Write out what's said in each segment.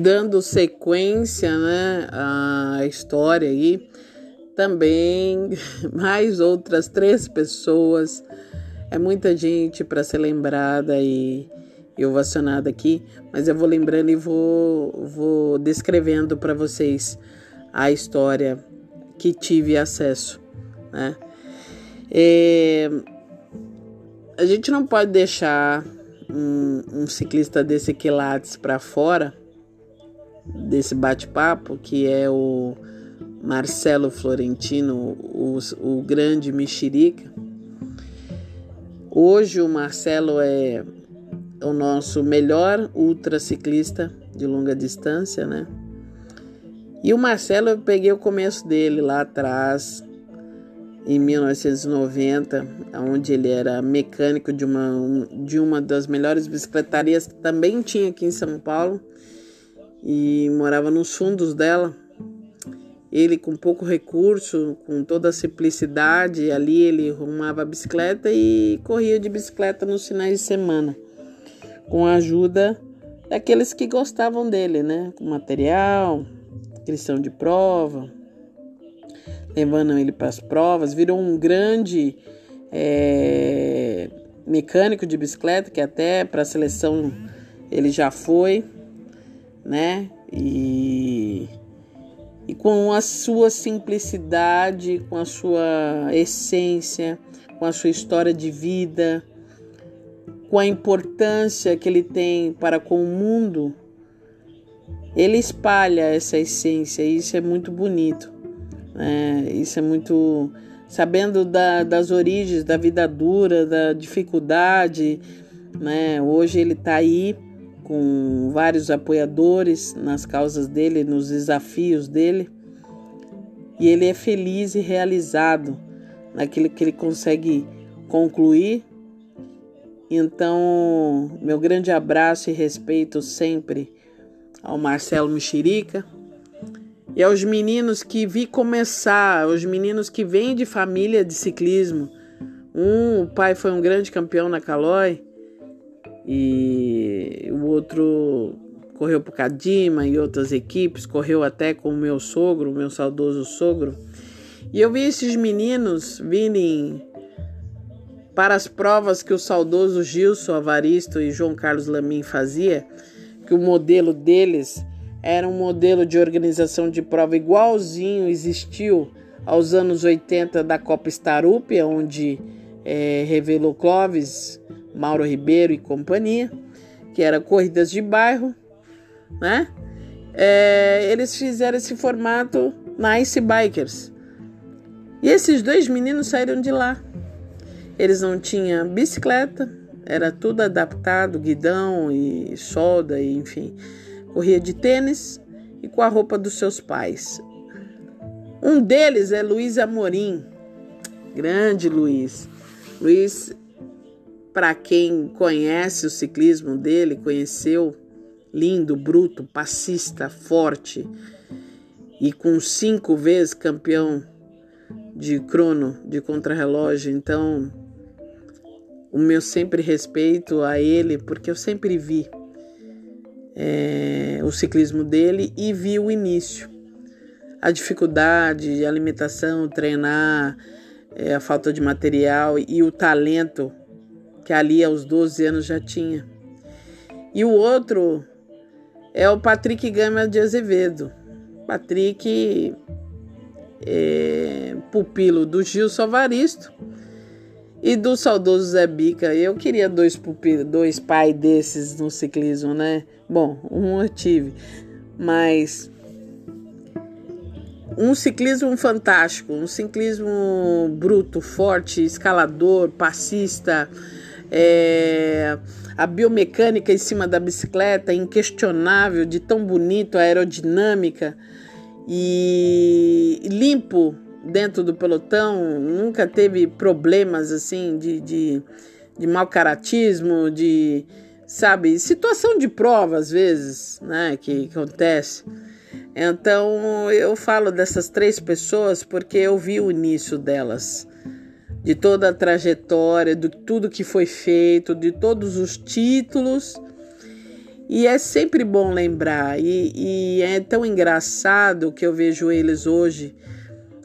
dando sequência, né, à história aí, também mais outras três pessoas. É muita gente para ser lembrada e, e ovacionada aqui, mas eu vou lembrando e vou, vou descrevendo para vocês a história que tive acesso, né? É, a gente não pode deixar um, um ciclista desse quilates para fora desse bate-papo, que é o Marcelo Florentino, o, o grande mexerica. Hoje o Marcelo é o nosso melhor ultraciclista de longa distância, né? E o Marcelo eu peguei o começo dele lá atrás, em 1990, onde ele era mecânico de uma, de uma das melhores bicicletarias que também tinha aqui em São Paulo e morava nos fundos dela. Ele com pouco recurso, com toda a simplicidade, ali ele arrumava a bicicleta e corria de bicicleta nos finais de semana, com a ajuda daqueles que gostavam dele, né? Com material, questão de prova, levando ele para as provas, virou um grande é, mecânico de bicicleta, que até para a seleção ele já foi né? E, e com a sua simplicidade, com a sua essência, com a sua história de vida, com a importância que ele tem para com o mundo, ele espalha essa essência e isso é muito bonito. Né? Isso é muito. Sabendo da, das origens da vida dura, da dificuldade, né? hoje ele está aí com vários apoiadores nas causas dele, nos desafios dele. E ele é feliz e realizado naquilo que ele consegue concluir. Então, meu grande abraço e respeito sempre ao Marcelo Mexerica e aos meninos que vi começar, os meninos que vêm de família de ciclismo. Um, o pai foi um grande campeão na Calói, e o outro correu para o Cadima e outras equipes, correu até com o meu sogro, meu saudoso sogro. E eu vi esses meninos virem para as provas que o saudoso Gilson Avaristo e João Carlos Lamin fazia, que o modelo deles era um modelo de organização de prova igualzinho existiu aos anos 80 da Copa Starupia, onde é, revelou Clóvis Mauro Ribeiro e companhia, que era corridas de bairro, né? É, eles fizeram esse formato na Ice Bikers. E esses dois meninos saíram de lá. Eles não tinham bicicleta, era tudo adaptado, guidão e solda, e, enfim. Corria de tênis e com a roupa dos seus pais. Um deles é Luiz Amorim, grande Luiz. Luiz para quem conhece o ciclismo dele, conheceu, lindo, bruto, passista, forte e com cinco vezes campeão de crono, de contrarrelógio. Então, o meu sempre respeito a ele, porque eu sempre vi é, o ciclismo dele e vi o início. A dificuldade, a limitação, treinar, é, a falta de material e o talento que ali aos 12 anos já tinha. E o outro é o Patrick Gama de Azevedo. Patrick é pupilo do Gil Salvaristo e do saudoso Zé Bica. Eu queria dois pupilos, dois pais desses no ciclismo, né? Bom, um eu tive, mas um ciclismo fantástico, um ciclismo bruto, forte, escalador, passista, é, a biomecânica em cima da bicicleta, inquestionável, de tão bonito, aerodinâmica e limpo dentro do pelotão, nunca teve problemas assim de, de, de mau caratismo, de sabe, situação de prova às vezes, né, que acontece. Então eu falo dessas três pessoas porque eu vi o início delas de toda a trajetória, de tudo que foi feito, de todos os títulos E é sempre bom lembrar, e, e é tão engraçado que eu vejo eles hoje,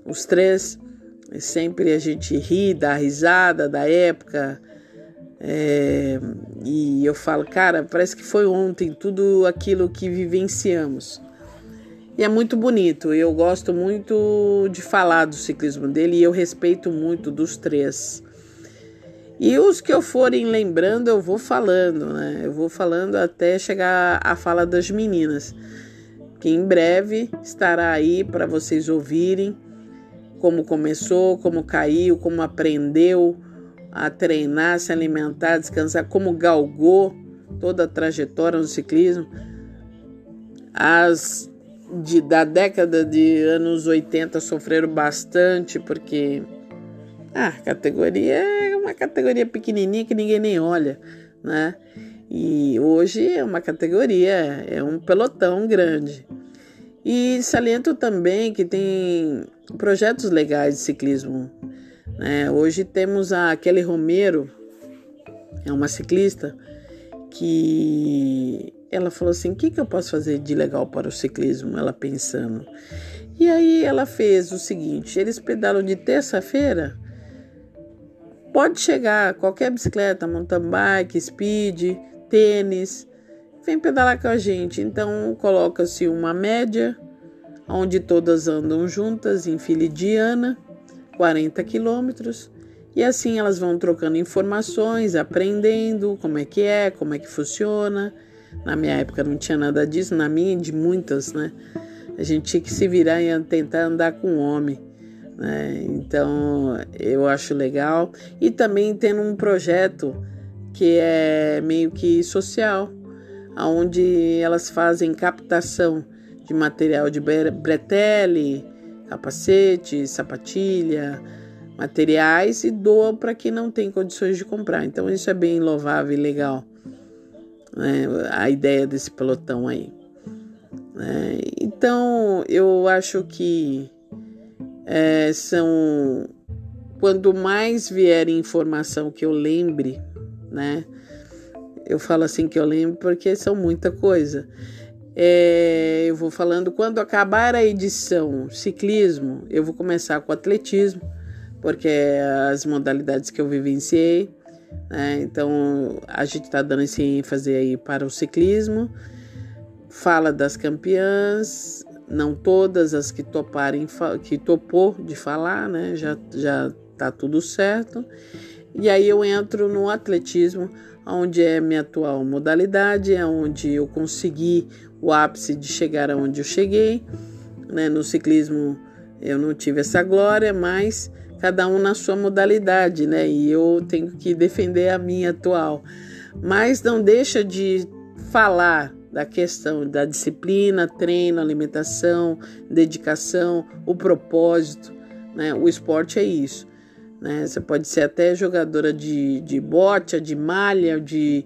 os três, sempre a gente ri, dá risada da época, é, e eu falo, cara, parece que foi ontem tudo aquilo que vivenciamos. E é muito bonito, eu gosto muito de falar do ciclismo dele e eu respeito muito dos três. E os que eu forem lembrando, eu vou falando, né? Eu vou falando até chegar à fala das meninas, que em breve estará aí para vocês ouvirem como começou, como caiu, como aprendeu a treinar, se alimentar, descansar, como galgou toda a trajetória no ciclismo. As de, da década de anos 80 sofreram bastante porque ah, a categoria é uma categoria pequenininha que ninguém nem olha, né? E hoje é uma categoria, é um pelotão grande. E saliento também que tem projetos legais de ciclismo. Né? Hoje temos a Kelly Romero, é uma ciclista, que ela falou assim: o que, que eu posso fazer de legal para o ciclismo? Ela pensando. E aí ela fez o seguinte: eles pedalam de terça-feira Pode chegar qualquer bicicleta, mountain bike, speed, tênis, vem pedalar com a gente. Então coloca-se uma média, onde todas andam juntas em fila indiana, 40 quilômetros, e assim elas vão trocando informações, aprendendo como é que é, como é que funciona. Na minha época não tinha nada disso, na minha de muitas, né? A gente tinha que se virar e tentar andar com homem. Né? Então eu acho legal. E também tendo um projeto que é meio que social, onde elas fazem captação de material de bretelle, capacete, sapatilha, materiais e doam para quem não tem condições de comprar. Então isso é bem louvável e legal. Né? A ideia desse pelotão aí. Né? Então eu acho que é, são quanto mais vier informação que eu lembre, né? Eu falo assim que eu lembro porque são muita coisa. É, eu vou falando quando acabar a edição ciclismo, eu vou começar com atletismo, porque é as modalidades que eu vivenciei. Né? Então a gente está dando esse ênfase aí para o ciclismo. Fala das campeãs, não todas as que toparem que topou de falar, né? Já já tá tudo certo. E aí eu entro no atletismo, onde é minha atual modalidade, é onde eu consegui o ápice de chegar aonde eu cheguei. Né? No ciclismo eu não tive essa glória, mas cada um na sua modalidade, né? E eu tenho que defender a minha atual. Mas não deixa de falar da questão da disciplina, treino, alimentação, dedicação, o propósito. Né? O esporte é isso. Né? Você pode ser até jogadora de, de bote, de malha, de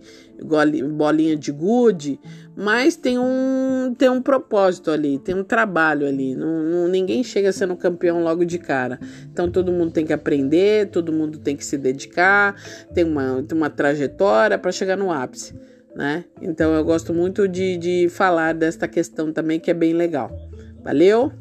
bolinha de gude, mas tem um, tem um propósito ali, tem um trabalho ali. Não, não, ninguém chega sendo campeão logo de cara. Então todo mundo tem que aprender, todo mundo tem que se dedicar, tem uma, tem uma trajetória para chegar no ápice né? Então eu gosto muito de, de falar desta questão também que é bem legal. Valeu?